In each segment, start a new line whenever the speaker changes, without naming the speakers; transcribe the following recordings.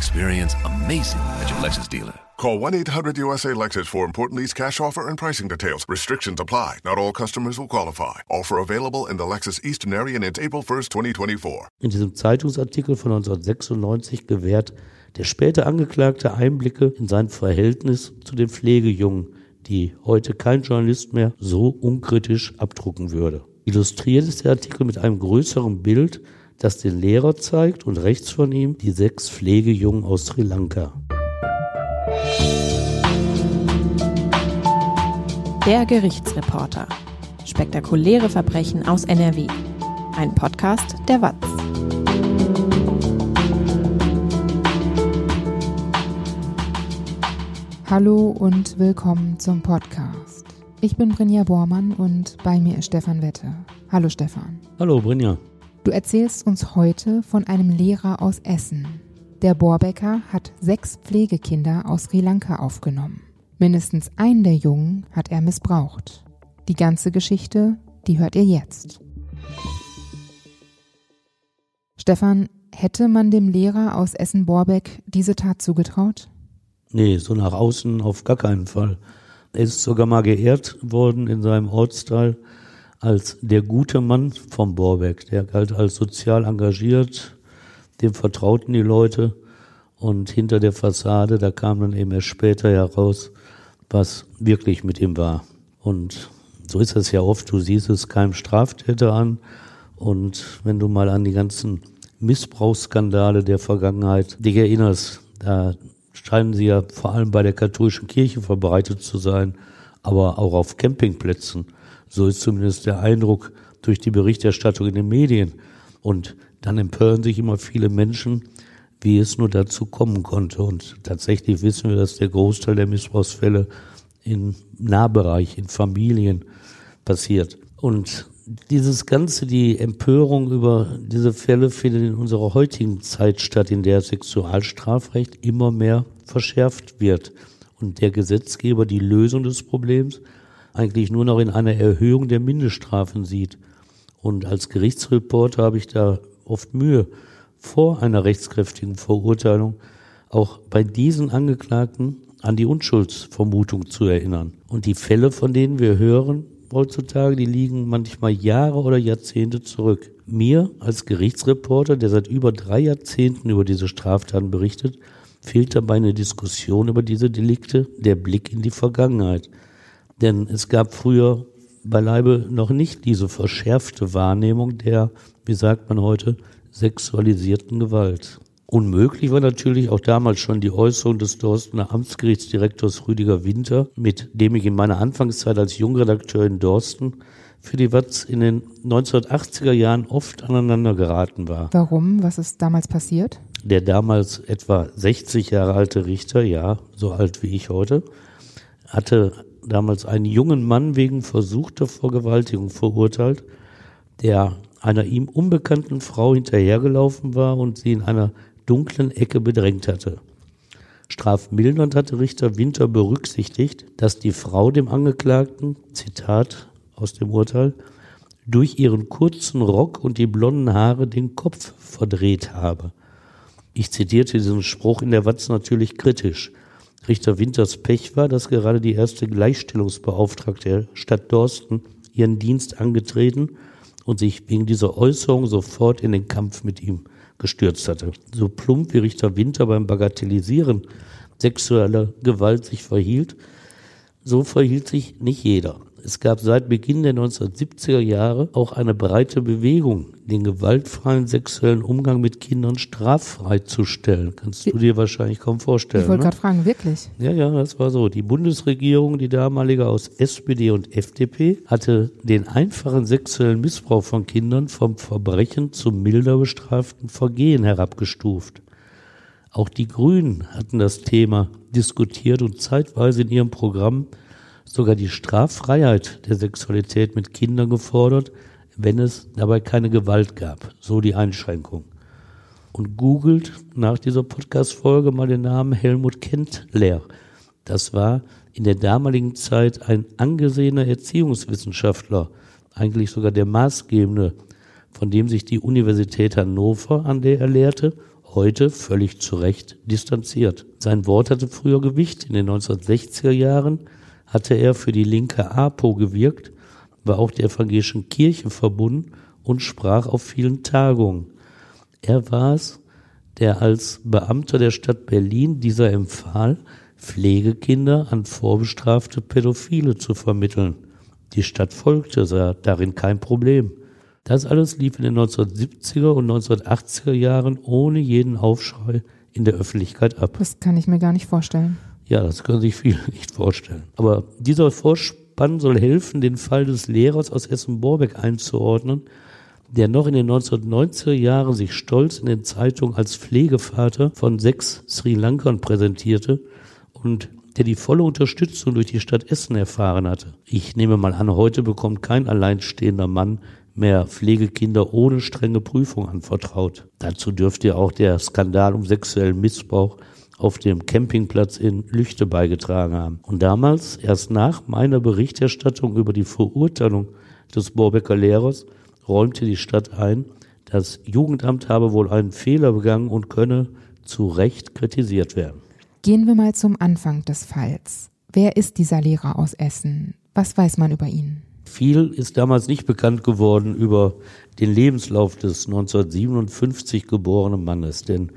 Experience amazing at your Lexus dealer.
Call 1-800-USA-LEXUS for important lease cash offer and pricing details. Restrictions apply. Not all customers will qualify. Offer available in the Lexus Eastern area and April 1st, 2024.
In diesem Zeitungsartikel von 1996 gewährt der später Angeklagte Einblicke in sein Verhältnis zu den Pflegejungen, die heute kein Journalist mehr so unkritisch abdrucken würde. Illustriert ist der Artikel mit einem größeren Bild, das den Lehrer zeigt und rechts von ihm die sechs Pflegejungen aus Sri Lanka.
Der Gerichtsreporter. Spektakuläre Verbrechen aus NRW. Ein Podcast der WAZ.
Hallo und willkommen zum Podcast. Ich bin Brinja Bormann und bei mir ist Stefan Wette. Hallo Stefan.
Hallo Brinja.
Du erzählst uns heute von einem Lehrer aus Essen. Der Borbecker hat sechs Pflegekinder aus Sri Lanka aufgenommen. Mindestens einen der Jungen hat er missbraucht. Die ganze Geschichte, die hört ihr jetzt. Stefan, hätte man dem Lehrer aus Essen-Borbeck diese Tat zugetraut?
Nee, so nach außen auf gar keinen Fall. Er ist sogar mal geehrt worden in seinem Ortsteil als der gute Mann vom Borbeck. Der galt als sozial engagiert, dem vertrauten die Leute und hinter der Fassade, da kam dann eben erst später heraus, was wirklich mit ihm war. Und so ist es ja oft, du siehst es keinem Straftäter an. Und wenn du mal an die ganzen Missbrauchsskandale der Vergangenheit dich erinnerst, da scheinen sie ja vor allem bei der katholischen Kirche verbreitet zu sein, aber auch auf Campingplätzen. So ist zumindest der Eindruck durch die Berichterstattung in den Medien. Und dann empören sich immer viele Menschen, wie es nur dazu kommen konnte. Und tatsächlich wissen wir, dass der Großteil der Missbrauchsfälle im Nahbereich, in Familien passiert. Und dieses Ganze, die Empörung über diese Fälle findet in unserer heutigen Zeit statt, in der Sexualstrafrecht immer mehr verschärft wird und der Gesetzgeber die Lösung des Problems eigentlich nur noch in einer Erhöhung der Mindeststrafen sieht. Und als Gerichtsreporter habe ich da oft Mühe, vor einer rechtskräftigen Verurteilung auch bei diesen Angeklagten an die Unschuldsvermutung zu erinnern. Und die Fälle, von denen wir hören heutzutage, die liegen manchmal Jahre oder Jahrzehnte zurück. Mir als Gerichtsreporter, der seit über drei Jahrzehnten über diese Straftaten berichtet, fehlt dabei eine Diskussion über diese Delikte, der Blick in die Vergangenheit. Denn es gab früher beileibe noch nicht diese verschärfte Wahrnehmung der, wie sagt man heute, sexualisierten Gewalt. Unmöglich war natürlich auch damals schon die Äußerung des Dorstener Amtsgerichtsdirektors Rüdiger Winter, mit dem ich in meiner Anfangszeit als Jungredakteur in Dorsten für die Watz in den 1980er Jahren oft aneinander geraten war.
Warum? Was ist damals passiert?
Der damals etwa 60 Jahre alte Richter, ja, so alt wie ich heute, hatte damals einen jungen Mann wegen versuchter Vergewaltigung verurteilt, der einer ihm unbekannten Frau hinterhergelaufen war und sie in einer dunklen Ecke bedrängt hatte. Strafmildernd hatte Richter Winter berücksichtigt, dass die Frau dem Angeklagten, Zitat aus dem Urteil, durch ihren kurzen Rock und die blonden Haare den Kopf verdreht habe. Ich zitierte diesen Spruch in der Watz natürlich kritisch. Richter Winters Pech war, dass gerade die erste Gleichstellungsbeauftragte der Stadt Dorsten ihren Dienst angetreten und sich wegen dieser Äußerung sofort in den Kampf mit ihm gestürzt hatte. So plump wie Richter Winter beim Bagatellisieren sexueller Gewalt sich verhielt, so verhielt sich nicht jeder. Es gab seit Beginn der 1970er Jahre auch eine breite Bewegung, den gewaltfreien sexuellen Umgang mit Kindern straffrei zu stellen. Kannst du dir wahrscheinlich kaum vorstellen.
Ich wollte
ne?
gerade fragen, wirklich?
Ja, ja, das war so. Die Bundesregierung, die damalige aus SPD und FDP, hatte den einfachen sexuellen Missbrauch von Kindern vom Verbrechen zum milder bestraften Vergehen herabgestuft. Auch die Grünen hatten das Thema diskutiert und zeitweise in ihrem Programm sogar die Straffreiheit der Sexualität mit Kindern gefordert, wenn es dabei keine Gewalt gab. So die Einschränkung. Und googelt nach dieser Podcast-Folge mal den Namen Helmut Kendler. Das war in der damaligen Zeit ein angesehener Erziehungswissenschaftler, eigentlich sogar der maßgebende, von dem sich die Universität Hannover, an der er lehrte, heute völlig zu Recht distanziert. Sein Wort hatte früher Gewicht. In den 1960er Jahren hatte er für die linke APO gewirkt, war auch der evangelischen Kirche verbunden und sprach auf vielen Tagungen. Er war es, der als Beamter der Stadt Berlin dieser empfahl, Pflegekinder an vorbestrafte Pädophile zu vermitteln. Die Stadt folgte, sah darin kein Problem. Das alles lief in den 1970er und 1980er Jahren ohne jeden Aufschrei in der Öffentlichkeit ab.
Das kann ich mir gar nicht vorstellen.
Ja, das können sich viele nicht vorstellen. Aber dieser Vorspann soll helfen, den Fall des Lehrers aus Essen-Borbeck einzuordnen, der noch in den 1990er Jahren sich stolz in den Zeitungen als Pflegevater von sechs Sri Lankern präsentierte und der die volle Unterstützung durch die Stadt Essen erfahren hatte. Ich nehme mal an, heute bekommt kein alleinstehender Mann mehr Pflegekinder ohne strenge Prüfung anvertraut. Dazu dürfte auch der Skandal um sexuellen Missbrauch auf dem Campingplatz in Lüchte beigetragen haben. Und damals, erst nach meiner Berichterstattung über die Verurteilung des Borbecker Lehrers, räumte die Stadt ein, das Jugendamt habe wohl einen Fehler begangen und könne zu Recht kritisiert werden.
Gehen wir mal zum Anfang des Falls. Wer ist dieser Lehrer aus Essen? Was weiß man über ihn?
Viel ist damals nicht bekannt geworden über den Lebenslauf des 1957 geborenen Mannes, denn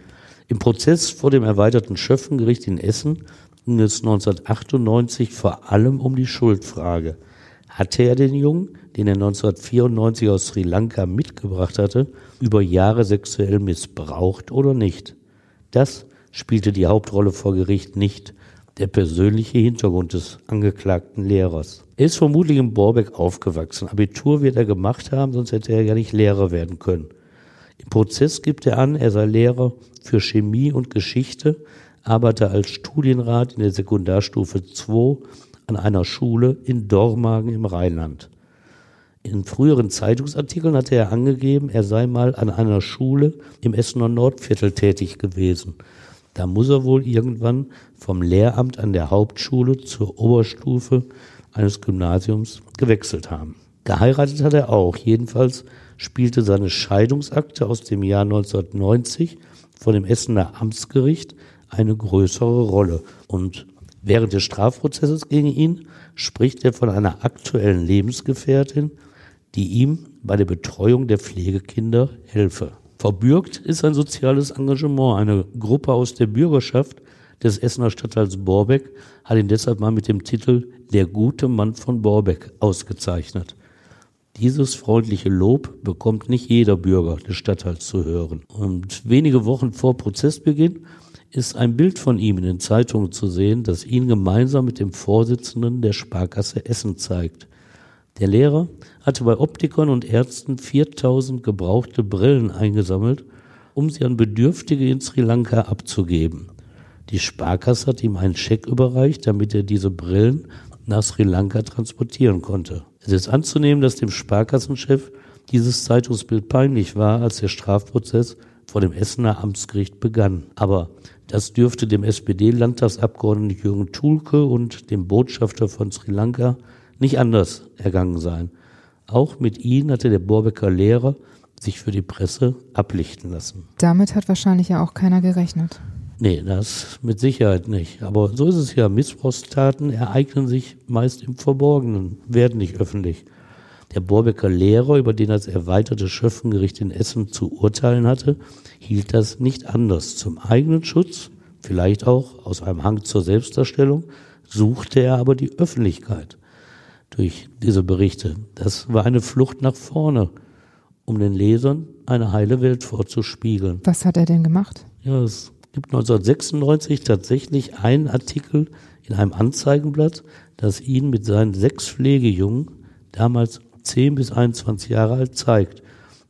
im Prozess vor dem erweiterten Schöffengericht in Essen ging es 1998 vor allem um die Schuldfrage. Hatte er den Jungen, den er 1994 aus Sri Lanka mitgebracht hatte, über Jahre sexuell missbraucht oder nicht? Das spielte die Hauptrolle vor Gericht nicht, der persönliche Hintergrund des angeklagten Lehrers. Er ist vermutlich in Borbeck aufgewachsen. Abitur wird er gemacht haben, sonst hätte er ja nicht Lehrer werden können. Im Prozess gibt er an, er sei Lehrer für Chemie und Geschichte, arbeite als Studienrat in der Sekundarstufe 2 an einer Schule in Dormagen im Rheinland. In früheren Zeitungsartikeln hatte er angegeben, er sei mal an einer Schule im Essener Nordviertel tätig gewesen. Da muss er wohl irgendwann vom Lehramt an der Hauptschule zur Oberstufe eines Gymnasiums gewechselt haben. Geheiratet hat er auch. Jedenfalls spielte seine Scheidungsakte aus dem Jahr 1990 vor dem Essener Amtsgericht eine größere Rolle. Und während des Strafprozesses gegen ihn spricht er von einer aktuellen Lebensgefährtin, die ihm bei der Betreuung der Pflegekinder helfe. Verbürgt ist ein soziales Engagement. Eine Gruppe aus der Bürgerschaft des Essener Stadtteils Borbeck hat ihn deshalb mal mit dem Titel Der gute Mann von Borbeck ausgezeichnet. Dieses freundliche Lob bekommt nicht jeder Bürger des Stadtteils zu hören. Und wenige Wochen vor Prozessbeginn ist ein Bild von ihm in den Zeitungen zu sehen, das ihn gemeinsam mit dem Vorsitzenden der Sparkasse Essen zeigt. Der Lehrer hatte bei Optikern und Ärzten 4000 gebrauchte Brillen eingesammelt, um sie an Bedürftige in Sri Lanka abzugeben. Die Sparkasse hat ihm einen Scheck überreicht, damit er diese Brillen nach Sri Lanka transportieren konnte. Es ist anzunehmen, dass dem Sparkassenchef dieses Zeitungsbild peinlich war, als der Strafprozess vor dem Essener Amtsgericht begann. Aber das dürfte dem SPD-Landtagsabgeordneten Jürgen Thulke und dem Botschafter von Sri Lanka nicht anders ergangen sein. Auch mit ihnen hatte der Borbecker Lehrer sich für die Presse ablichten lassen.
Damit hat wahrscheinlich ja auch keiner gerechnet.
Nee, das mit Sicherheit nicht. Aber so ist es ja. Missbrauchstaten ereignen sich meist im Verborgenen, werden nicht öffentlich. Der Borbecker Lehrer, über den das erweiterte Schöffengericht in Essen zu urteilen hatte, hielt das nicht anders. Zum eigenen Schutz, vielleicht auch aus einem Hang zur Selbstdarstellung, suchte er aber die Öffentlichkeit durch diese Berichte. Das war eine Flucht nach vorne, um den Lesern eine heile Welt vorzuspiegeln.
Was hat er denn gemacht?
Ja, es gibt 1996 tatsächlich einen Artikel in einem Anzeigenblatt, das ihn mit seinen sechs Pflegejungen, damals 10 bis 21 Jahre alt, zeigt.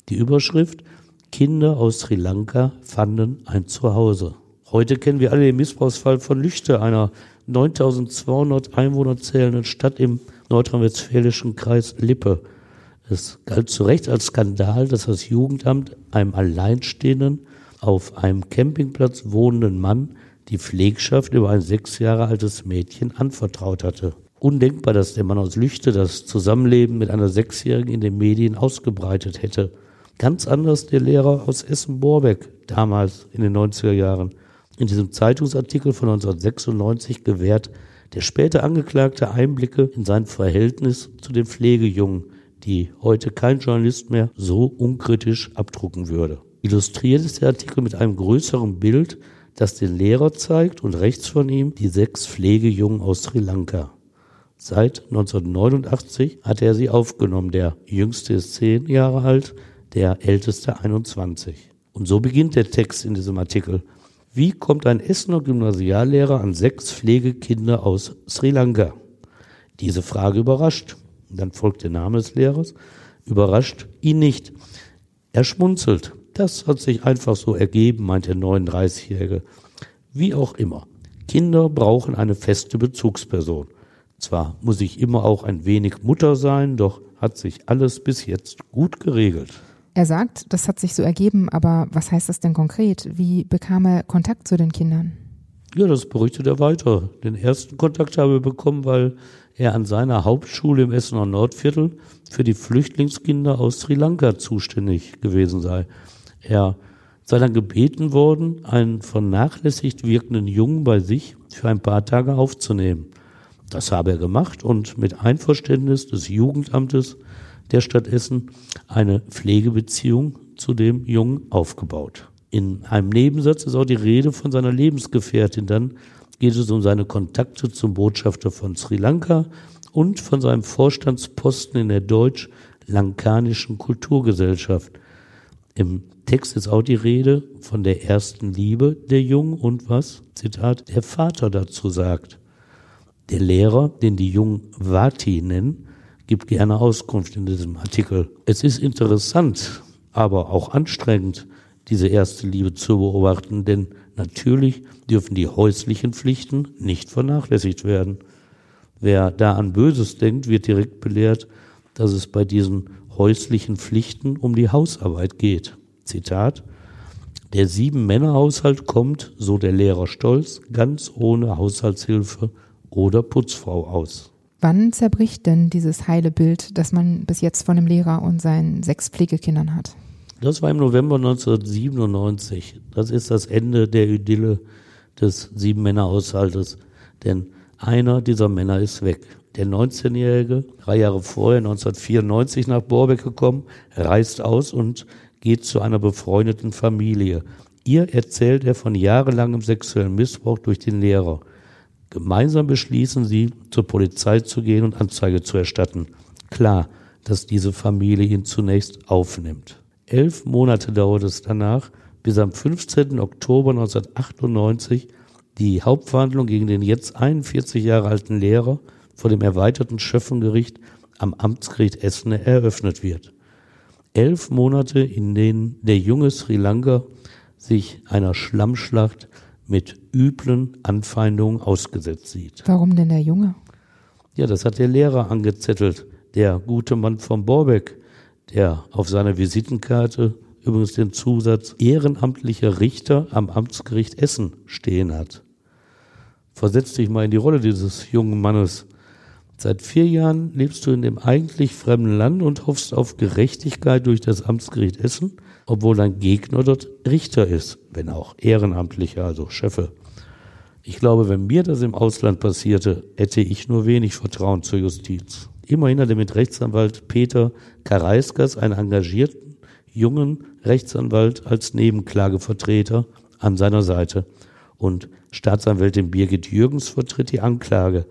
Die Überschrift Kinder aus Sri Lanka fanden ein Zuhause. Heute kennen wir alle den Missbrauchsfall von Lüchte, einer 9200 Einwohner zählenden Stadt im nordrhein-westfälischen Kreis Lippe. Es galt zu Recht als Skandal, dass das Jugendamt einem Alleinstehenden auf einem Campingplatz wohnenden Mann die Pflegschaft über ein sechs Jahre altes Mädchen anvertraut hatte. Undenkbar, dass der Mann aus Lüchte das Zusammenleben mit einer Sechsjährigen in den Medien ausgebreitet hätte. Ganz anders der Lehrer aus Essen-Borbeck damals in den 90er Jahren. In diesem Zeitungsartikel von 1996 gewährt der später Angeklagte Einblicke in sein Verhältnis zu den Pflegejungen, die heute kein Journalist mehr so unkritisch abdrucken würde. Illustriert ist der Artikel mit einem größeren Bild, das den Lehrer zeigt und rechts von ihm die sechs Pflegejungen aus Sri Lanka. Seit 1989 hat er sie aufgenommen. Der jüngste ist zehn Jahre alt, der älteste 21. Und so beginnt der Text in diesem Artikel. Wie kommt ein Essener Gymnasiallehrer an sechs Pflegekinder aus Sri Lanka? Diese Frage überrascht. Dann folgt der Name des Lehrers. Überrascht ihn nicht. Er schmunzelt. Das hat sich einfach so ergeben, meint der 39-Jährige. Wie auch immer. Kinder brauchen eine feste Bezugsperson. Zwar muss ich immer auch ein wenig Mutter sein, doch hat sich alles bis jetzt gut geregelt.
Er sagt, das hat sich so ergeben, aber was heißt das denn konkret? Wie bekam er Kontakt zu den Kindern?
Ja, das berichtet er weiter. Den ersten Kontakt habe er bekommen, weil er an seiner Hauptschule im Essener Nordviertel für die Flüchtlingskinder aus Sri Lanka zuständig gewesen sei. Er sei dann gebeten worden, einen vernachlässigt wirkenden Jungen bei sich für ein paar Tage aufzunehmen. Das habe er gemacht und mit Einverständnis des Jugendamtes der Stadt Essen eine Pflegebeziehung zu dem Jungen aufgebaut. In einem Nebensatz ist auch die Rede von seiner Lebensgefährtin. Dann geht es um seine Kontakte zum Botschafter von Sri Lanka und von seinem Vorstandsposten in der deutsch-lankanischen Kulturgesellschaft. Im Text ist auch die Rede von der ersten Liebe der Jungen und was, Zitat, der Vater dazu sagt. Der Lehrer, den die Jungen Vati nennen, gibt gerne Auskunft in diesem Artikel. Es ist interessant, aber auch anstrengend, diese erste Liebe zu beobachten, denn natürlich dürfen die häuslichen Pflichten nicht vernachlässigt werden. Wer da an Böses denkt, wird direkt belehrt, dass es bei diesen häuslichen Pflichten um die Hausarbeit geht. Zitat Der Sieben-Männer-Haushalt kommt, so der Lehrer stolz, ganz ohne Haushaltshilfe oder Putzfrau aus.
Wann zerbricht denn dieses heile Bild, das man bis jetzt von dem Lehrer und seinen sechs Pflegekindern hat?
Das war im November 1997. Das ist das Ende der Idylle des Sieben-Männer-Haushaltes. Denn einer dieser Männer ist weg. Der 19-Jährige, drei Jahre vorher, 1994 nach Borbeck gekommen, reist aus und geht zu einer befreundeten Familie. Ihr erzählt er von jahrelangem sexuellen Missbrauch durch den Lehrer. Gemeinsam beschließen sie, zur Polizei zu gehen und Anzeige zu erstatten. Klar, dass diese Familie ihn zunächst aufnimmt. Elf Monate dauert es danach, bis am 15. Oktober 1998 die Hauptverhandlung gegen den jetzt 41 Jahre alten Lehrer vor dem erweiterten Schöffengericht am Amtsgericht Essen eröffnet wird. Elf Monate, in denen der junge Sri Lanka sich einer Schlammschlacht mit üblen Anfeindungen ausgesetzt sieht.
Warum denn der Junge?
Ja, das hat der Lehrer angezettelt, der gute Mann vom Borbeck, der auf seiner Visitenkarte übrigens den Zusatz ehrenamtlicher Richter am Amtsgericht Essen stehen hat. Versetz dich mal in die Rolle dieses jungen Mannes. Seit vier Jahren lebst du in dem eigentlich fremden Land und hoffst auf Gerechtigkeit durch das Amtsgericht Essen obwohl dein Gegner dort Richter ist, wenn auch ehrenamtlicher, also Chefe. Ich glaube, wenn mir das im Ausland passierte, hätte ich nur wenig Vertrauen zur Justiz. Immerhin hat er mit Rechtsanwalt Peter Karaiskas einen engagierten, jungen Rechtsanwalt als Nebenklagevertreter an seiner Seite. Und Staatsanwältin Birgit Jürgens vertritt die Anklage.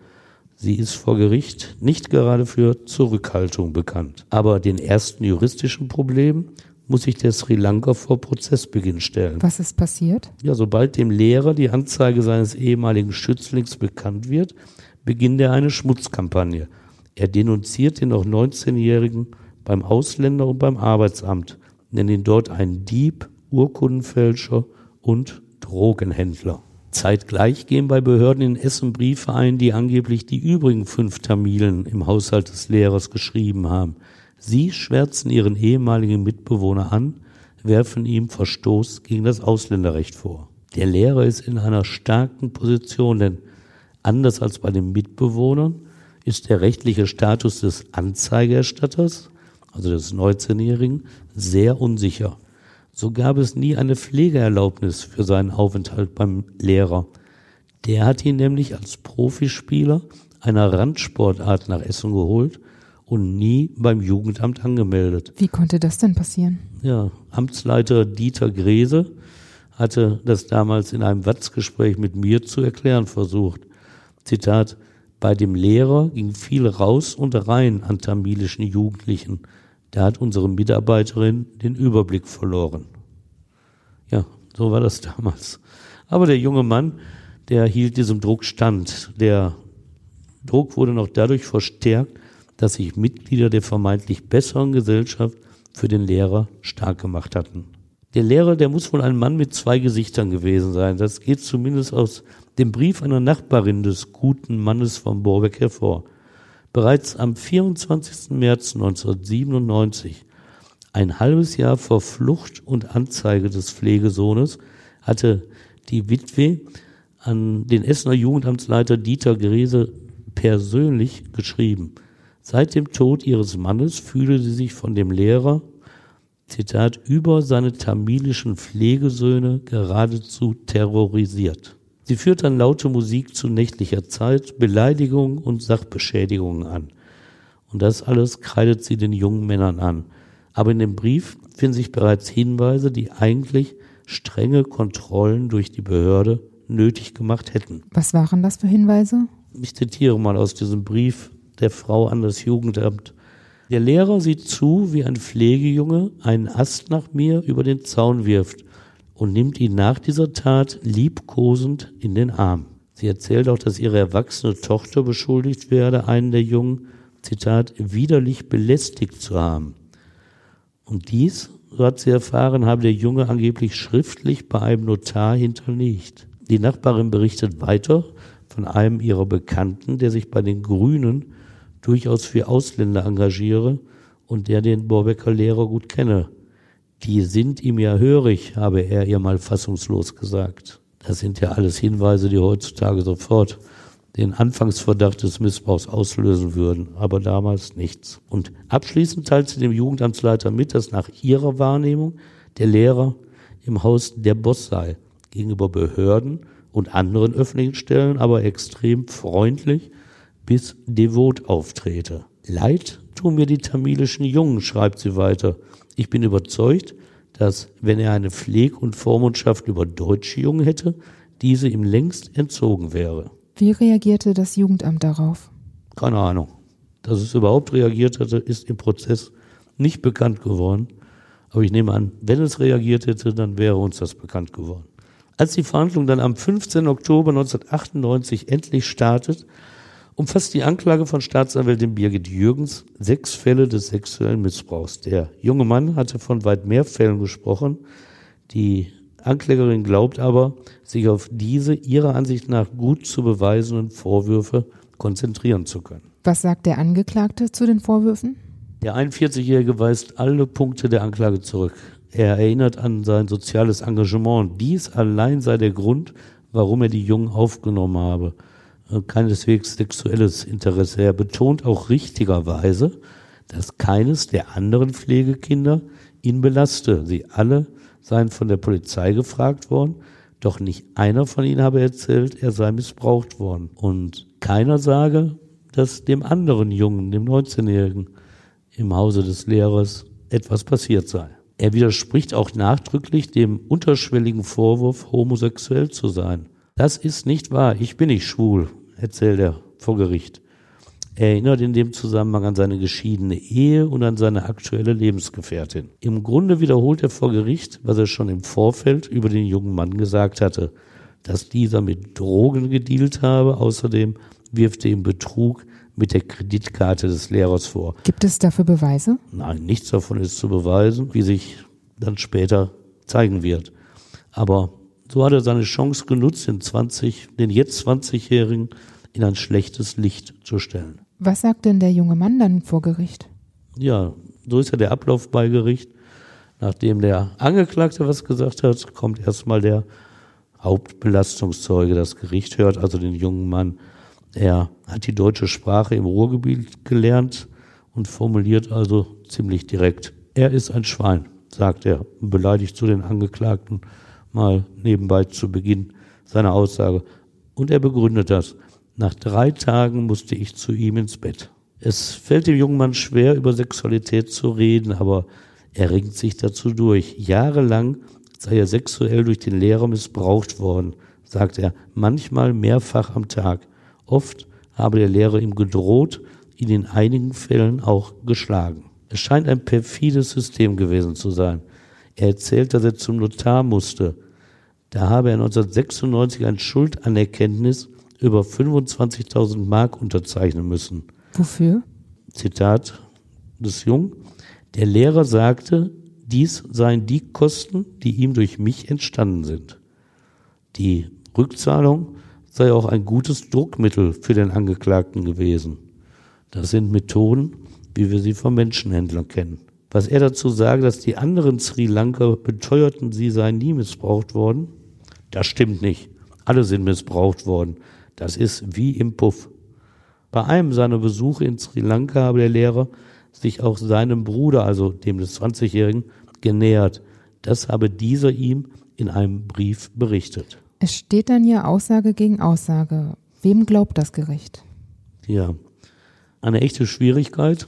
Sie ist vor Gericht nicht gerade für Zurückhaltung bekannt. Aber den ersten juristischen Problemen muss sich der Sri Lanka vor Prozessbeginn stellen.
Was ist passiert?
Ja, sobald dem Lehrer die Anzeige seines ehemaligen Schützlings bekannt wird, beginnt er eine Schmutzkampagne. Er denunziert den noch 19-Jährigen beim Ausländer und beim Arbeitsamt, nennt ihn dort einen Dieb, Urkundenfälscher und Drogenhändler. Zeitgleich gehen bei Behörden in Essen Briefe ein, die angeblich die übrigen fünf Tamilen im Haushalt des Lehrers geschrieben haben. Sie schwärzen ihren ehemaligen Mitbewohner an, werfen ihm Verstoß gegen das Ausländerrecht vor. Der Lehrer ist in einer starken Position, denn anders als bei den Mitbewohnern ist der rechtliche Status des Anzeigerstatters, also des 19-Jährigen, sehr unsicher. So gab es nie eine Pflegeerlaubnis für seinen Aufenthalt beim Lehrer. Der hat ihn nämlich als Profispieler einer Randsportart nach Essen geholt und nie beim Jugendamt angemeldet.
Wie konnte das denn passieren?
Ja, Amtsleiter Dieter Grese hatte das damals in einem Watzgespräch mit mir zu erklären versucht. Zitat, bei dem Lehrer ging viel raus und rein an tamilischen Jugendlichen. Da hat unsere Mitarbeiterin den Überblick verloren. Ja, so war das damals. Aber der junge Mann, der hielt diesem Druck stand. Der Druck wurde noch dadurch verstärkt, dass sich Mitglieder der vermeintlich besseren Gesellschaft für den Lehrer stark gemacht hatten. Der Lehrer, der muss wohl ein Mann mit zwei Gesichtern gewesen sein. Das geht zumindest aus dem Brief einer Nachbarin des guten Mannes von Borbeck hervor. Bereits am 24. März 1997, ein halbes Jahr vor Flucht und Anzeige des Pflegesohnes, hatte die Witwe an den Essener Jugendamtsleiter Dieter Grese persönlich geschrieben. Seit dem Tod ihres Mannes fühle sie sich von dem Lehrer Zitat, über seine tamilischen Pflegesöhne geradezu terrorisiert. Sie führt dann laute Musik zu nächtlicher Zeit, Beleidigungen und Sachbeschädigungen an. Und das alles kreidet sie den jungen Männern an. Aber in dem Brief finden sich bereits Hinweise, die eigentlich strenge Kontrollen durch die Behörde nötig gemacht hätten.
Was waren das für Hinweise?
Ich zitiere mal aus diesem Brief der Frau an das Jugendamt. Der Lehrer sieht zu, wie ein Pflegejunge einen Ast nach mir über den Zaun wirft und nimmt ihn nach dieser Tat liebkosend in den Arm. Sie erzählt auch, dass ihre erwachsene Tochter beschuldigt werde, einen der Jungen, Zitat, widerlich belästigt zu haben. Und dies, so hat sie erfahren, habe der Junge angeblich schriftlich bei einem Notar hinterlegt. Die Nachbarin berichtet weiter von einem ihrer Bekannten, der sich bei den Grünen durchaus für Ausländer engagiere und der den Borbecker Lehrer gut kenne. Die sind ihm ja hörig, habe er ihr mal fassungslos gesagt. Das sind ja alles Hinweise, die heutzutage sofort den Anfangsverdacht des Missbrauchs auslösen würden, aber damals nichts. Und abschließend teilt sie dem Jugendamtsleiter mit, dass nach ihrer Wahrnehmung der Lehrer im Haus der Boss sei, gegenüber Behörden und anderen öffentlichen Stellen, aber extrem freundlich bis devot auftrete. Leid tun mir die tamilischen Jungen, schreibt sie weiter. Ich bin überzeugt, dass, wenn er eine Pfleg- und Vormundschaft über deutsche Jungen hätte, diese ihm längst entzogen wäre.
Wie reagierte das Jugendamt darauf?
Keine Ahnung. Dass es überhaupt reagiert hatte, ist im Prozess nicht bekannt geworden. Aber ich nehme an, wenn es reagiert hätte, dann wäre uns das bekannt geworden. Als die Verhandlung dann am 15. Oktober 1998 endlich startet, umfasst die Anklage von Staatsanwältin Birgit Jürgens sechs Fälle des sexuellen Missbrauchs. Der junge Mann hatte von weit mehr Fällen gesprochen. Die Anklägerin glaubt aber, sich auf diese ihrer Ansicht nach gut zu beweisenden Vorwürfe konzentrieren zu können.
Was sagt der Angeklagte zu den Vorwürfen?
Der 41-Jährige weist alle Punkte der Anklage zurück. Er erinnert an sein soziales Engagement. Dies allein sei der Grund, warum er die Jungen aufgenommen habe. Äh, keineswegs sexuelles Interesse. Er betont auch richtigerweise, dass keines der anderen Pflegekinder ihn belaste. Sie alle seien von der Polizei gefragt worden, doch nicht einer von ihnen habe erzählt, er sei missbraucht worden. Und keiner sage, dass dem anderen Jungen, dem 19-Jährigen, im Hause des Lehrers etwas passiert sei. Er widerspricht auch nachdrücklich dem unterschwelligen Vorwurf, homosexuell zu sein. Das ist nicht wahr. Ich bin nicht schwul erzählt er vor Gericht. Er erinnert in dem Zusammenhang an seine geschiedene Ehe und an seine aktuelle Lebensgefährtin. Im Grunde wiederholt er vor Gericht, was er schon im Vorfeld über den jungen Mann gesagt hatte, dass dieser mit Drogen gedealt habe. Außerdem wirft er ihm Betrug mit der Kreditkarte des Lehrers vor.
Gibt es dafür Beweise?
Nein, nichts davon ist zu beweisen, wie sich dann später zeigen wird. Aber so hat er seine Chance genutzt, den 20, den jetzt 20-Jährigen in ein schlechtes Licht zu stellen.
Was sagt denn der junge Mann dann vor Gericht?
Ja, So ist ja der Ablauf bei Gericht. Nachdem der Angeklagte was gesagt hat, kommt erstmal der Hauptbelastungszeuge. Das Gericht hört also den jungen Mann. Er hat die deutsche Sprache im Ruhrgebiet gelernt und formuliert also ziemlich direkt. Er ist ein Schwein, sagt er, beleidigt zu den Angeklagten mal nebenbei zu Beginn seiner Aussage. Und er begründet das. Nach drei Tagen musste ich zu ihm ins Bett. Es fällt dem jungen Mann schwer, über Sexualität zu reden, aber er ringt sich dazu durch. Jahrelang sei er sexuell durch den Lehrer missbraucht worden, sagt er, manchmal mehrfach am Tag. Oft habe der Lehrer ihm gedroht, ihn in einigen Fällen auch geschlagen. Es scheint ein perfides System gewesen zu sein. Er erzählt, dass er zum Notar musste. Da habe er 1996 ein Schuldanerkenntnis über 25.000 Mark unterzeichnen müssen.
Wofür?
Zitat des Jung. Der Lehrer sagte, dies seien die Kosten, die ihm durch mich entstanden sind. Die Rückzahlung sei auch ein gutes Druckmittel für den Angeklagten gewesen. Das sind Methoden, wie wir sie vom Menschenhändlern kennen. Was er dazu sagt, dass die anderen Sri Lanka beteuerten, sie seien nie missbraucht worden, das stimmt nicht. Alle sind missbraucht worden. Das ist wie im Puff. Bei einem seiner Besuche in Sri Lanka habe der Lehrer sich auch seinem Bruder, also dem des 20-Jährigen, genähert. Das habe dieser ihm in einem Brief berichtet.
Es steht dann ja Aussage gegen Aussage. Wem glaubt das Gericht?
Ja, eine echte Schwierigkeit,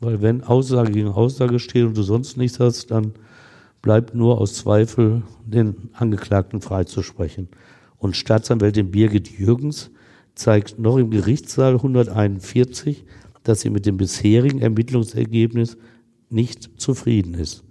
weil wenn Aussage gegen Aussage steht und du sonst nichts hast, dann bleibt nur aus Zweifel den Angeklagten freizusprechen. Und Staatsanwältin Birgit Jürgens zeigt noch im Gerichtssaal 141, dass sie mit dem bisherigen Ermittlungsergebnis nicht zufrieden ist.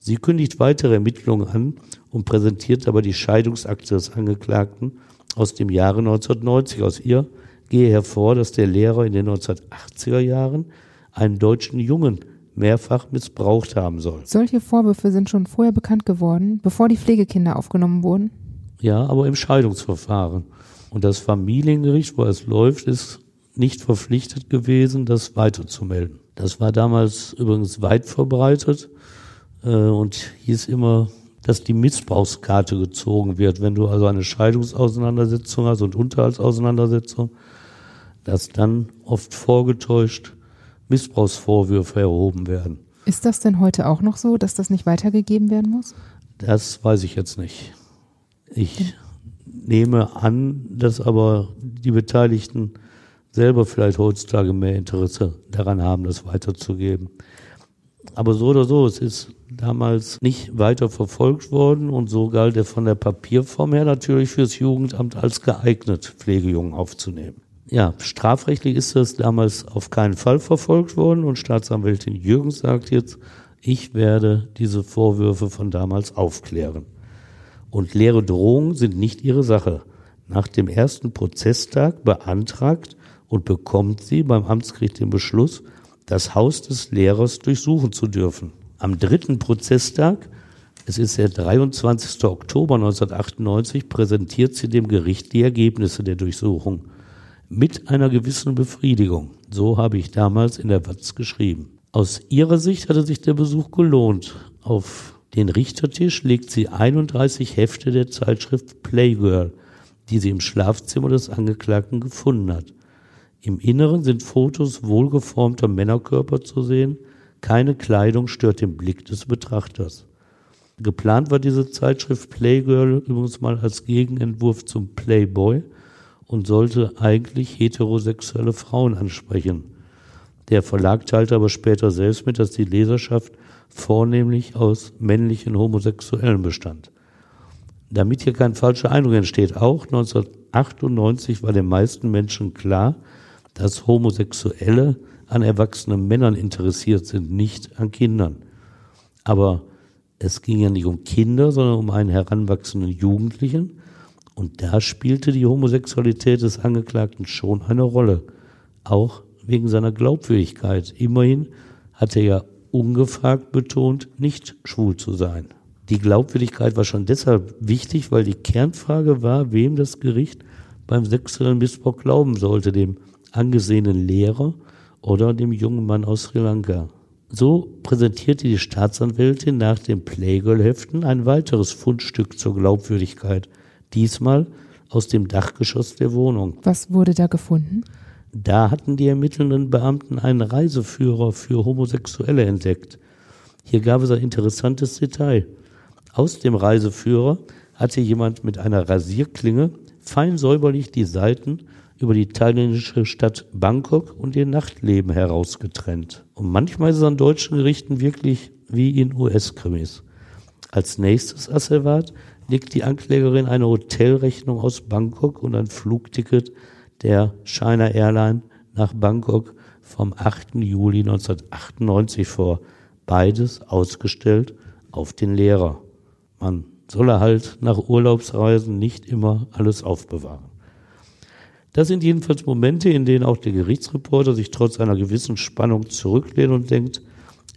Sie kündigt weitere Ermittlungen an und präsentiert aber die Scheidungsakte des Angeklagten aus dem Jahre 1990. Aus ihr gehe hervor, dass der Lehrer in den 1980er Jahren einen deutschen Jungen mehrfach missbraucht haben soll.
Solche Vorwürfe sind schon vorher bekannt geworden, bevor die Pflegekinder aufgenommen wurden?
Ja, aber im Scheidungsverfahren. Und das Familiengericht, wo es läuft, ist nicht verpflichtet gewesen, das weiterzumelden. Das war damals übrigens weit verbreitet äh, und hieß immer, dass die Missbrauchskarte gezogen wird. Wenn du also eine Scheidungsauseinandersetzung hast und Unterhaltsauseinandersetzung, dass dann oft vorgetäuscht Missbrauchsvorwürfe erhoben werden.
Ist das denn heute auch noch so, dass das nicht weitergegeben werden muss?
Das weiß ich jetzt nicht. Ich nehme an, dass aber die Beteiligten selber vielleicht heutzutage mehr Interesse daran haben, das weiterzugeben. Aber so oder so, es ist damals nicht weiter verfolgt worden und so galt er von der Papierform her natürlich fürs Jugendamt als geeignet, Pflegejungen aufzunehmen. Ja, strafrechtlich ist das damals auf keinen Fall verfolgt worden und Staatsanwältin Jürgens sagt jetzt, ich werde diese Vorwürfe von damals aufklären. Und leere Drohungen sind nicht ihre Sache. Nach dem ersten Prozesstag beantragt und bekommt sie beim Amtsgericht den Beschluss, das Haus des Lehrers durchsuchen zu dürfen. Am dritten Prozesstag, es ist der 23. Oktober 1998, präsentiert sie dem Gericht die Ergebnisse der Durchsuchung mit einer gewissen Befriedigung. So habe ich damals in der Watz geschrieben. Aus ihrer Sicht hatte sich der Besuch gelohnt. Auf den Richtertisch legt sie 31 Hefte der Zeitschrift Playgirl, die sie im Schlafzimmer des Angeklagten gefunden hat. Im Inneren sind Fotos wohlgeformter Männerkörper zu sehen. Keine Kleidung stört den Blick des Betrachters. Geplant war diese Zeitschrift Playgirl übrigens mal als Gegenentwurf zum Playboy – und sollte eigentlich heterosexuelle Frauen ansprechen. Der Verlag teilte aber später selbst mit, dass die Leserschaft vornehmlich aus männlichen Homosexuellen bestand. Damit hier kein falscher Eindruck entsteht, auch 1998 war den meisten Menschen klar, dass Homosexuelle an erwachsenen Männern interessiert sind, nicht an Kindern. Aber es ging ja nicht um Kinder, sondern um einen heranwachsenden Jugendlichen, und da spielte die Homosexualität des Angeklagten schon eine Rolle, auch wegen seiner Glaubwürdigkeit. Immerhin hat er ja ungefragt betont, nicht schwul zu sein. Die Glaubwürdigkeit war schon deshalb wichtig, weil die Kernfrage war, wem das Gericht beim sexuellen Missbrauch glauben sollte, dem angesehenen Lehrer oder dem jungen Mann aus Sri Lanka. So präsentierte die Staatsanwältin nach den Playgirl-Heften ein weiteres Fundstück zur Glaubwürdigkeit. Diesmal aus dem Dachgeschoss der Wohnung.
Was wurde da gefunden?
Da hatten die ermittelnden Beamten einen Reiseführer für Homosexuelle entdeckt. Hier gab es ein interessantes Detail. Aus dem Reiseführer hatte jemand mit einer Rasierklinge fein säuberlich die Seiten über die thailändische Stadt Bangkok und ihr Nachtleben herausgetrennt. Und manchmal ist es an deutschen Gerichten wirklich wie in US-Krimis. Als nächstes Asservat legt die Anklägerin eine Hotelrechnung aus Bangkok und ein Flugticket der China Airline nach Bangkok vom 8. Juli 1998 vor. Beides ausgestellt auf den Lehrer. Man solle halt nach Urlaubsreisen nicht immer alles aufbewahren. Das sind jedenfalls Momente, in denen auch der Gerichtsreporter sich trotz einer gewissen Spannung zurücklehnt und denkt,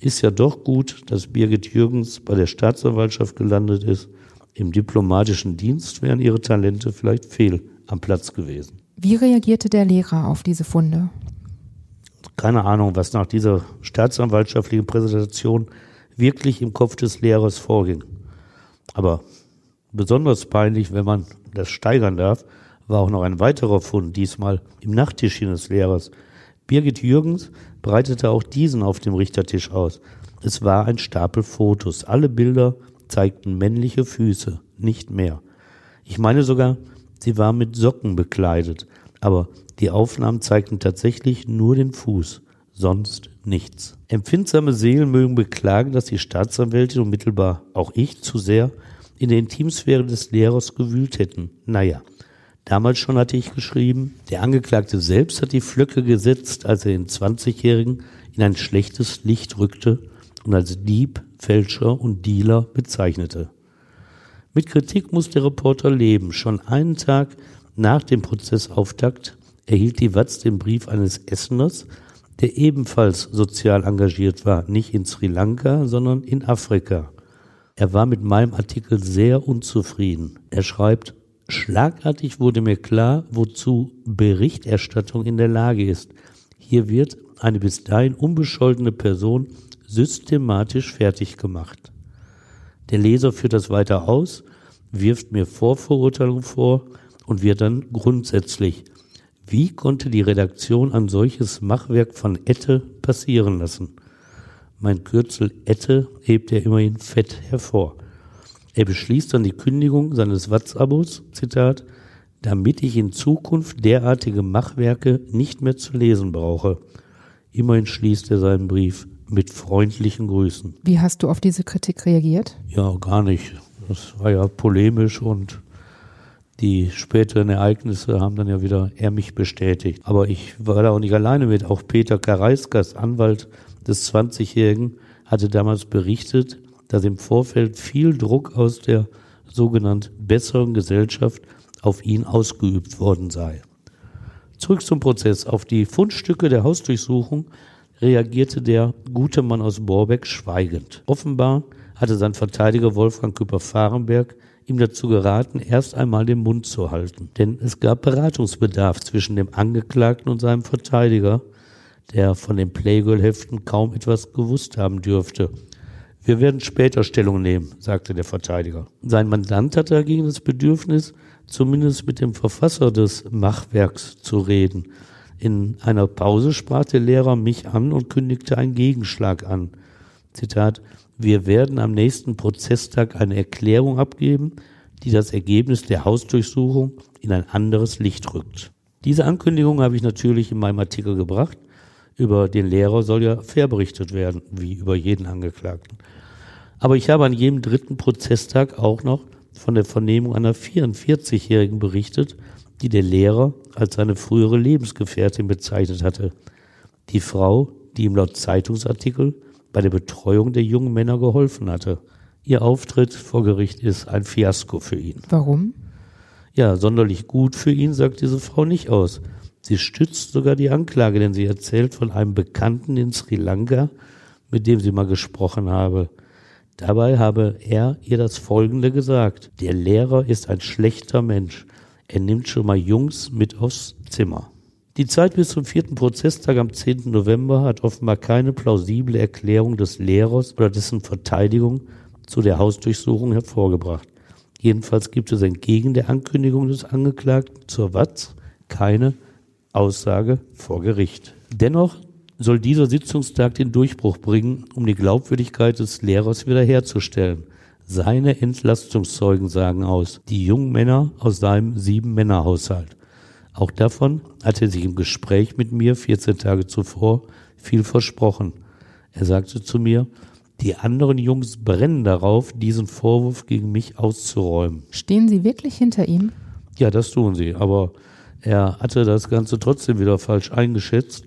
ist ja doch gut, dass Birgit Jürgens bei der Staatsanwaltschaft gelandet ist. Im diplomatischen Dienst wären ihre Talente vielleicht fehl am Platz gewesen.
Wie reagierte der Lehrer auf diese Funde?
Keine Ahnung, was nach dieser staatsanwaltschaftlichen Präsentation wirklich im Kopf des Lehrers vorging. Aber besonders peinlich, wenn man das steigern darf, war auch noch ein weiterer Fund, diesmal im Nachttischchen des Lehrers. Birgit Jürgens breitete auch diesen auf dem Richtertisch aus. Es war ein Stapel Fotos. Alle Bilder zeigten männliche Füße, nicht mehr. Ich meine sogar, sie war mit Socken bekleidet, aber die Aufnahmen zeigten tatsächlich nur den Fuß, sonst nichts. Empfindsame Seelen mögen beklagen, dass die Staatsanwältin und mittelbar auch ich zu sehr in der Intimsphäre des Lehrers gewühlt hätten. Naja, damals schon hatte ich geschrieben, der Angeklagte selbst hat die Flöcke gesetzt, als er den 20-Jährigen in ein schlechtes Licht rückte und als Dieb, Fälscher und Dealer bezeichnete. Mit Kritik muss der Reporter leben. Schon einen Tag nach dem Prozessauftakt erhielt die Watz den Brief eines Esseners, der ebenfalls sozial engagiert war, nicht in Sri Lanka, sondern in Afrika. Er war mit meinem Artikel sehr unzufrieden. Er schreibt, Schlagartig wurde mir klar, wozu Berichterstattung in der Lage ist. Hier wird eine bis dahin unbescholtene Person systematisch fertig gemacht. Der Leser führt das weiter aus, wirft mir Vorverurteilung vor und wird dann grundsätzlich. Wie konnte die Redaktion ein solches Machwerk von Ette passieren lassen? Mein Kürzel Ette hebt er immerhin fett hervor. Er beschließt dann die Kündigung seines WhatsAppos, Zitat, damit ich in Zukunft derartige Machwerke nicht mehr zu lesen brauche. Immerhin schließt er seinen Brief mit freundlichen Grüßen.
Wie hast du auf diese Kritik reagiert?
Ja, gar nicht. Das war ja polemisch und die späteren Ereignisse haben dann ja wieder er mich bestätigt. Aber ich war da auch nicht alleine mit. Auch Peter Kareiskas, Anwalt des 20-Jährigen, hatte damals berichtet, dass im Vorfeld viel Druck aus der sogenannten besseren Gesellschaft auf ihn ausgeübt worden sei. Zurück zum Prozess. Auf die Fundstücke der Hausdurchsuchung reagierte der gute Mann aus Borbeck schweigend. Offenbar hatte sein Verteidiger Wolfgang Küpper-Fahrenberg ihm dazu geraten, erst einmal den Mund zu halten. Denn es gab Beratungsbedarf zwischen dem Angeklagten und seinem Verteidiger, der von den Playgirl-Heften kaum etwas gewusst haben dürfte. Wir werden später Stellung nehmen, sagte der Verteidiger. Sein Mandant hatte dagegen das Bedürfnis, zumindest mit dem Verfasser des Machwerks zu reden. In einer Pause sprach der Lehrer mich an und kündigte einen Gegenschlag an. Zitat, wir werden am nächsten Prozesstag eine Erklärung abgeben, die das Ergebnis der Hausdurchsuchung in ein anderes Licht rückt. Diese Ankündigung habe ich natürlich in meinem Artikel gebracht. Über den Lehrer soll ja fair berichtet werden, wie über jeden Angeklagten. Aber ich habe an jedem dritten Prozesstag auch noch von der Vernehmung einer 44-Jährigen berichtet, die der Lehrer als seine frühere Lebensgefährtin bezeichnet hatte. Die Frau, die ihm laut Zeitungsartikel bei der Betreuung der jungen Männer geholfen hatte. Ihr Auftritt vor Gericht ist ein Fiasko für ihn.
Warum?
Ja, sonderlich gut für ihn sagt diese Frau nicht aus. Sie stützt sogar die Anklage, denn sie erzählt von einem Bekannten in Sri Lanka, mit dem sie mal gesprochen habe. Dabei habe er ihr das Folgende gesagt. Der Lehrer ist ein schlechter Mensch. Er nimmt schon mal Jungs mit aufs Zimmer. Die Zeit bis zum vierten Prozesstag am 10. November hat offenbar keine plausible Erklärung des Lehrers oder dessen Verteidigung zu der Hausdurchsuchung hervorgebracht. Jedenfalls gibt es entgegen der Ankündigung des Angeklagten zur Watz keine Aussage vor Gericht. Dennoch soll dieser Sitzungstag den Durchbruch bringen, um die Glaubwürdigkeit des Lehrers wiederherzustellen. Seine Entlastungszeugen sagen aus, die jungen Männer aus seinem Sieben-Männer-Haushalt. Auch davon hat er sich im Gespräch mit mir 14 Tage zuvor viel versprochen. Er sagte zu mir, die anderen Jungs brennen darauf, diesen Vorwurf gegen mich auszuräumen.
Stehen Sie wirklich hinter ihm?
Ja, das tun sie. Aber er hatte das Ganze trotzdem wieder falsch eingeschätzt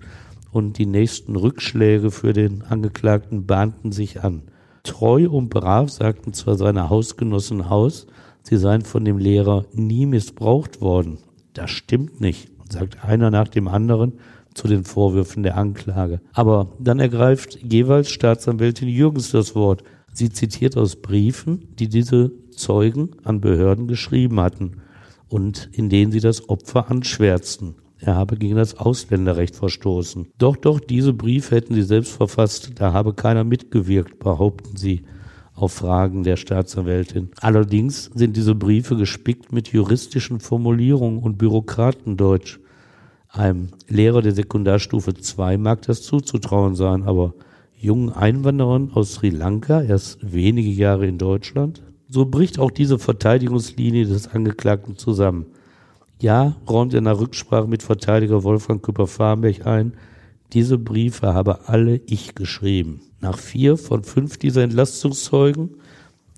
und die nächsten Rückschläge für den Angeklagten bahnten sich an. Treu und brav sagten zwar seine Hausgenossen aus, sie seien von dem Lehrer nie missbraucht worden. Das stimmt nicht, sagt einer nach dem anderen zu den Vorwürfen der Anklage. Aber dann ergreift jeweils Staatsanwältin Jürgens das Wort. Sie zitiert aus Briefen, die diese Zeugen an Behörden geschrieben hatten und in denen sie das Opfer anschwärzten. Er habe gegen das Ausländerrecht verstoßen. Doch, doch, diese Briefe hätten sie selbst verfasst, da habe keiner mitgewirkt, behaupten sie auf Fragen der Staatsanwältin. Allerdings sind diese Briefe gespickt mit juristischen Formulierungen und Bürokratendeutsch. Einem Lehrer der Sekundarstufe 2 mag das zuzutrauen sein, aber jungen Einwanderern aus Sri Lanka, erst wenige Jahre in Deutschland, so bricht auch diese Verteidigungslinie des Angeklagten zusammen. Ja, räumt er nach Rücksprache mit Verteidiger Wolfgang Küpper-Farmbech ein, diese Briefe habe alle ich geschrieben. Nach vier von fünf dieser Entlastungszeugen,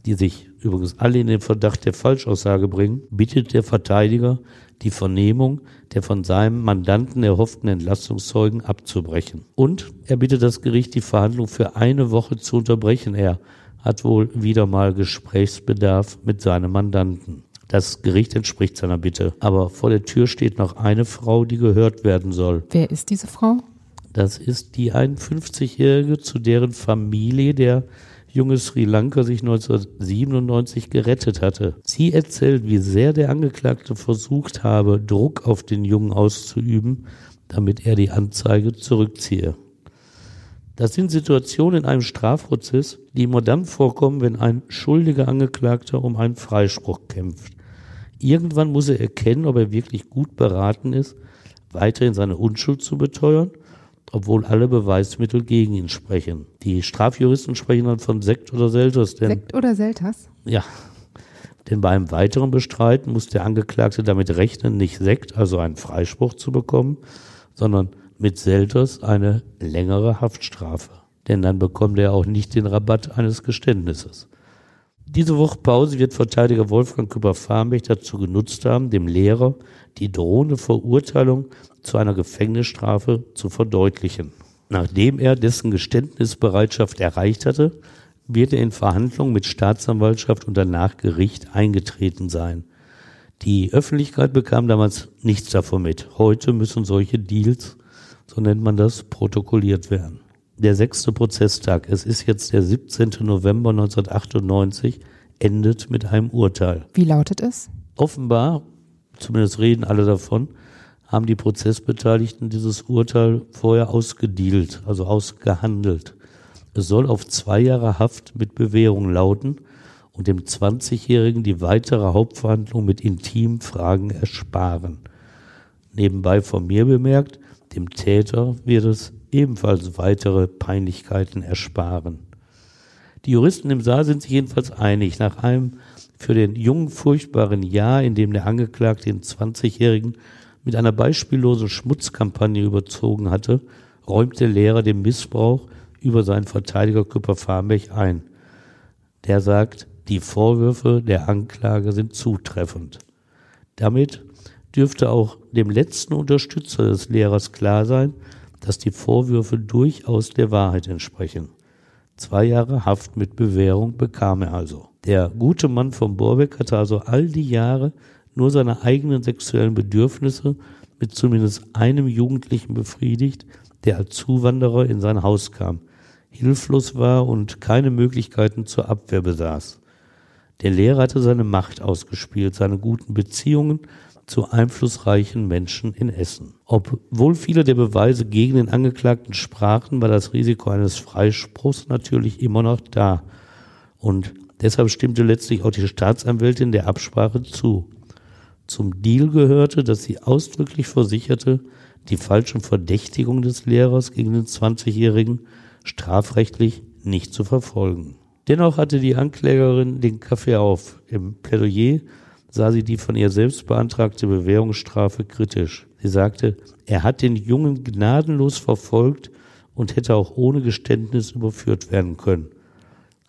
die sich übrigens alle in den Verdacht der Falschaussage bringen, bittet der Verteidiger, die Vernehmung der von seinem Mandanten erhofften Entlastungszeugen abzubrechen. Und er bittet das Gericht, die Verhandlung für eine Woche zu unterbrechen. Er hat wohl wieder mal Gesprächsbedarf mit seinem Mandanten. Das Gericht entspricht seiner Bitte. Aber vor der Tür steht noch eine Frau, die gehört werden soll.
Wer ist diese Frau?
Das ist die 51-Jährige, zu deren Familie der junge Sri Lanka sich 1997 gerettet hatte. Sie erzählt, wie sehr der Angeklagte versucht habe, Druck auf den Jungen auszuüben, damit er die Anzeige zurückziehe. Das sind Situationen in einem Strafprozess, die immer dann vorkommen, wenn ein schuldiger Angeklagter um einen Freispruch kämpft. Irgendwann muss er erkennen, ob er wirklich gut beraten ist, weiterhin seine Unschuld zu beteuern obwohl alle Beweismittel gegen ihn sprechen. Die Strafjuristen sprechen dann von Sekt oder Selters.
Denn, Sekt oder Selters?
Ja. Denn bei einem weiteren Bestreiten muss der Angeklagte damit rechnen, nicht Sekt, also einen Freispruch zu bekommen, sondern mit Selters eine längere Haftstrafe. Denn dann bekommt er auch nicht den Rabatt eines Geständnisses. Diese Woche Pause wird Verteidiger Wolfgang Küpper-Farmbech dazu genutzt haben, dem Lehrer die drohende Verurteilung zu einer Gefängnisstrafe zu verdeutlichen. Nachdem er dessen Geständnisbereitschaft erreicht hatte, wird er in Verhandlungen mit Staatsanwaltschaft und danach Gericht eingetreten sein. Die Öffentlichkeit bekam damals nichts davon mit. Heute müssen solche Deals, so nennt man das, protokolliert werden. Der sechste Prozesstag, es ist jetzt der 17. November 1998, endet mit einem Urteil.
Wie lautet es?
Offenbar, zumindest reden alle davon, haben die Prozessbeteiligten dieses Urteil vorher ausgedealt, also ausgehandelt. Es soll auf zwei Jahre Haft mit Bewährung lauten und dem 20-Jährigen die weitere Hauptverhandlung mit intimen Fragen ersparen. Nebenbei von mir bemerkt, dem Täter wird es ebenfalls weitere Peinlichkeiten ersparen. Die Juristen im Saal sind sich jedenfalls einig. Nach einem für den jungen furchtbaren Jahr, in dem der Angeklagte den 20-Jährigen mit einer beispiellosen Schmutzkampagne überzogen hatte, räumt der Lehrer den Missbrauch über seinen Verteidiger Küpper Farmbech ein. Der sagt, die Vorwürfe der Anklage sind zutreffend. Damit dürfte auch dem letzten Unterstützer des Lehrers klar sein, dass die Vorwürfe durchaus der Wahrheit entsprechen. Zwei Jahre Haft mit Bewährung bekam er also. Der gute Mann von Borbeck hatte also all die Jahre nur seine eigenen sexuellen Bedürfnisse mit zumindest einem Jugendlichen befriedigt, der als Zuwanderer in sein Haus kam, hilflos war und keine Möglichkeiten zur Abwehr besaß. Der Lehrer hatte seine Macht ausgespielt, seine guten Beziehungen zu einflussreichen Menschen in Essen. Obwohl viele der Beweise gegen den Angeklagten sprachen, war das Risiko eines Freispruchs natürlich immer noch da. Und deshalb stimmte letztlich auch die Staatsanwältin der Absprache zu. Zum Deal gehörte, dass sie ausdrücklich versicherte, die falschen Verdächtigungen des Lehrers gegen den 20-Jährigen strafrechtlich nicht zu verfolgen. Dennoch hatte die Anklägerin den Kaffee auf. Im Plädoyer sah sie die von ihr selbst beantragte Bewährungsstrafe kritisch. Sie sagte, er hat den Jungen gnadenlos verfolgt und hätte auch ohne Geständnis überführt werden können.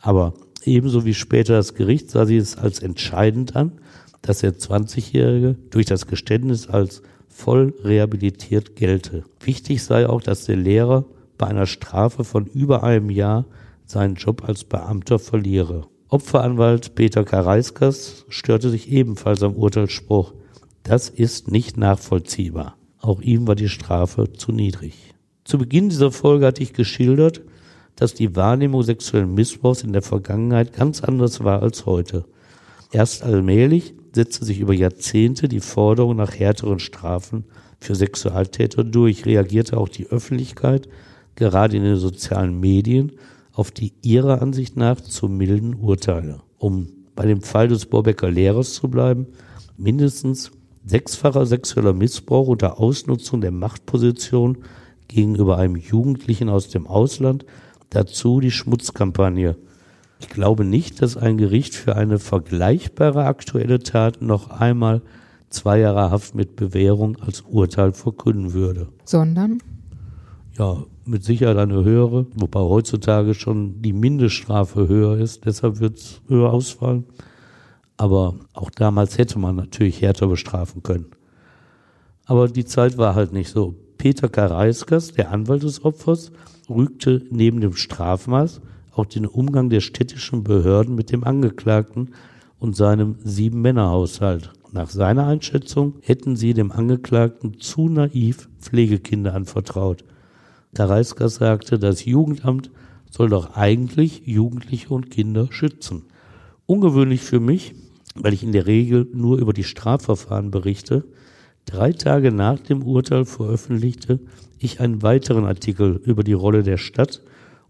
Aber ebenso wie später das Gericht sah sie es als entscheidend an, dass der 20-Jährige durch das Geständnis als voll rehabilitiert gelte. Wichtig sei auch, dass der Lehrer bei einer Strafe von über einem Jahr seinen Job als Beamter verliere. Opferanwalt Peter Karaiskas störte sich ebenfalls am Urteilsspruch. Das ist nicht nachvollziehbar. Auch ihm war die Strafe zu niedrig. Zu Beginn dieser Folge hatte ich geschildert, dass die Wahrnehmung sexuellen Missbrauchs in der Vergangenheit ganz anders war als heute. Erst allmählich setzte sich über Jahrzehnte die Forderung nach härteren Strafen für Sexualtäter durch, reagierte auch die Öffentlichkeit, gerade in den sozialen Medien, auf die ihrer Ansicht nach zu milden Urteile. Um bei dem Fall des Borbecker Lehrers zu bleiben, mindestens sechsfacher sexueller Missbrauch unter Ausnutzung der Machtposition gegenüber einem Jugendlichen aus dem Ausland, dazu die Schmutzkampagne ich glaube nicht, dass ein Gericht für eine vergleichbare aktuelle Tat noch einmal zwei Jahre Haft mit Bewährung als Urteil verkünden würde.
Sondern?
Ja, mit Sicherheit eine höhere, wobei heutzutage schon die Mindeststrafe höher ist, deshalb wird es höher ausfallen. Aber auch damals hätte man natürlich härter bestrafen können. Aber die Zeit war halt nicht so. Peter Karaiskas, der Anwalt des Opfers, rügte neben dem Strafmaß auch den Umgang der städtischen Behörden mit dem Angeklagten und seinem Sieben-Männer-Haushalt. Nach seiner Einschätzung hätten sie dem Angeklagten zu naiv Pflegekinder anvertraut. Kareiskas sagte, das Jugendamt soll doch eigentlich Jugendliche und Kinder schützen. Ungewöhnlich für mich, weil ich in der Regel nur über die Strafverfahren berichte, drei Tage nach dem Urteil veröffentlichte ich einen weiteren Artikel über die Rolle der Stadt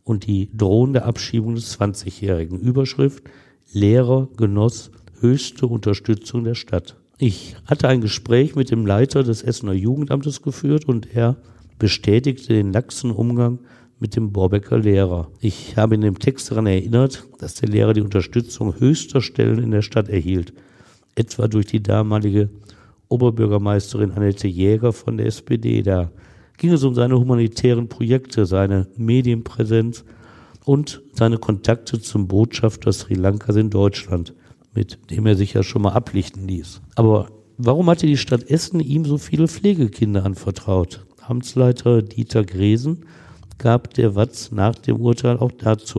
und die drohende Abschiebung des 20-jährigen. Überschrift Lehrer genoss höchste Unterstützung der Stadt. Ich hatte ein Gespräch mit dem Leiter des Essener Jugendamtes geführt und er bestätigte den laxen Umgang mit dem Borbecker Lehrer. Ich habe in dem Text daran erinnert, dass der Lehrer die Unterstützung höchster Stellen in der Stadt erhielt, etwa durch die damalige Oberbürgermeisterin Annette Jäger von der SPD. Da ging es um seine humanitären Projekte, seine Medienpräsenz und seine Kontakte zum Botschafter Sri Lankas in Deutschland, mit dem er sich ja schon mal ablichten ließ. Aber warum hatte die Stadt Essen ihm so viele Pflegekinder anvertraut? Amtsleiter Dieter Gresen gab der Watz nach dem Urteil auch dazu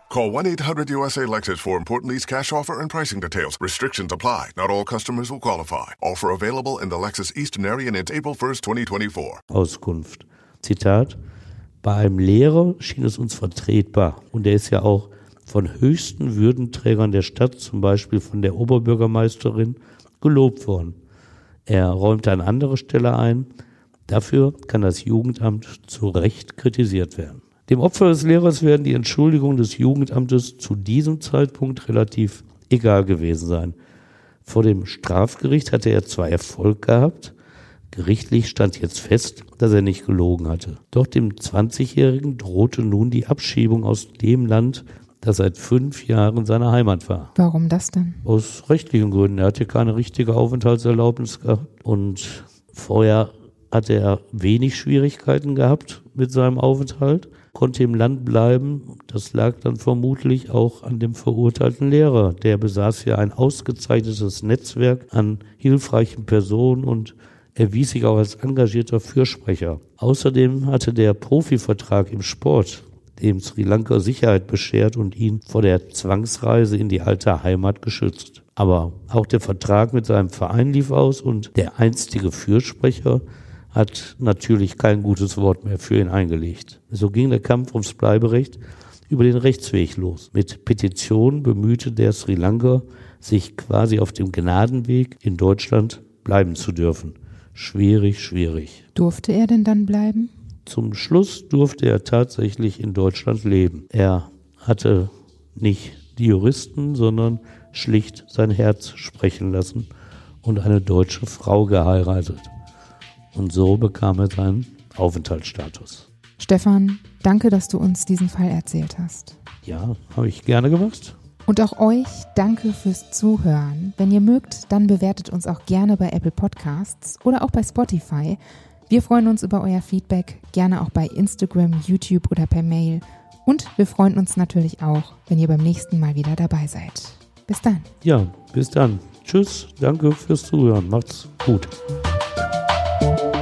Call 1 800 USA Lexus for important lease cash offer and pricing details. Restrictions apply. Not all customers will qualify. Offer available in the Lexus Eastern area it's April 1st, 2024.
Auskunft. Zitat. Bei einem Lehrer schien es uns vertretbar und er ist ja auch von höchsten Würdenträgern der Stadt, zum Beispiel von der Oberbürgermeisterin, gelobt worden. Er räumte an anderer Stelle ein, dafür kann das Jugendamt zu Recht kritisiert werden. Dem Opfer des Lehrers werden die Entschuldigungen des Jugendamtes zu diesem Zeitpunkt relativ egal gewesen sein. Vor dem Strafgericht hatte er zwar Erfolg gehabt, gerichtlich stand jetzt fest, dass er nicht gelogen hatte. Doch dem 20-Jährigen drohte nun die Abschiebung aus dem Land, das seit fünf Jahren seine Heimat war.
Warum das denn?
Aus rechtlichen Gründen. Er hatte keine richtige Aufenthaltserlaubnis gehabt und vorher hatte er wenig Schwierigkeiten gehabt mit seinem Aufenthalt konnte im Land bleiben. Das lag dann vermutlich auch an dem verurteilten Lehrer. Der besaß ja ein ausgezeichnetes Netzwerk an hilfreichen Personen und erwies sich auch als engagierter Fürsprecher. Außerdem hatte der Profivertrag im Sport dem Sri Lanka Sicherheit beschert und ihn vor der Zwangsreise in die alte Heimat geschützt. Aber auch der Vertrag mit seinem Verein lief aus und der einstige Fürsprecher hat natürlich kein gutes Wort mehr für ihn eingelegt. So ging der Kampf ums Bleiberecht über den Rechtsweg los. Mit Petition bemühte der Sri Lanka sich quasi auf dem Gnadenweg in Deutschland bleiben zu dürfen. Schwierig, schwierig.
Durfte er denn dann bleiben?
Zum Schluss durfte er tatsächlich in Deutschland leben. Er hatte nicht die Juristen, sondern schlicht sein Herz sprechen lassen und eine deutsche Frau geheiratet. Und so bekam er seinen Aufenthaltsstatus.
Stefan, danke, dass du uns diesen Fall erzählt hast.
Ja, habe ich gerne gemacht.
Und auch euch danke fürs Zuhören. Wenn ihr mögt, dann bewertet uns auch gerne bei Apple Podcasts oder auch bei Spotify. Wir freuen uns über euer Feedback, gerne auch bei Instagram, YouTube oder per Mail. Und wir freuen uns natürlich auch, wenn ihr beim nächsten Mal wieder dabei seid. Bis dann.
Ja, bis dann. Tschüss, danke fürs Zuhören. Macht's gut. Thank you.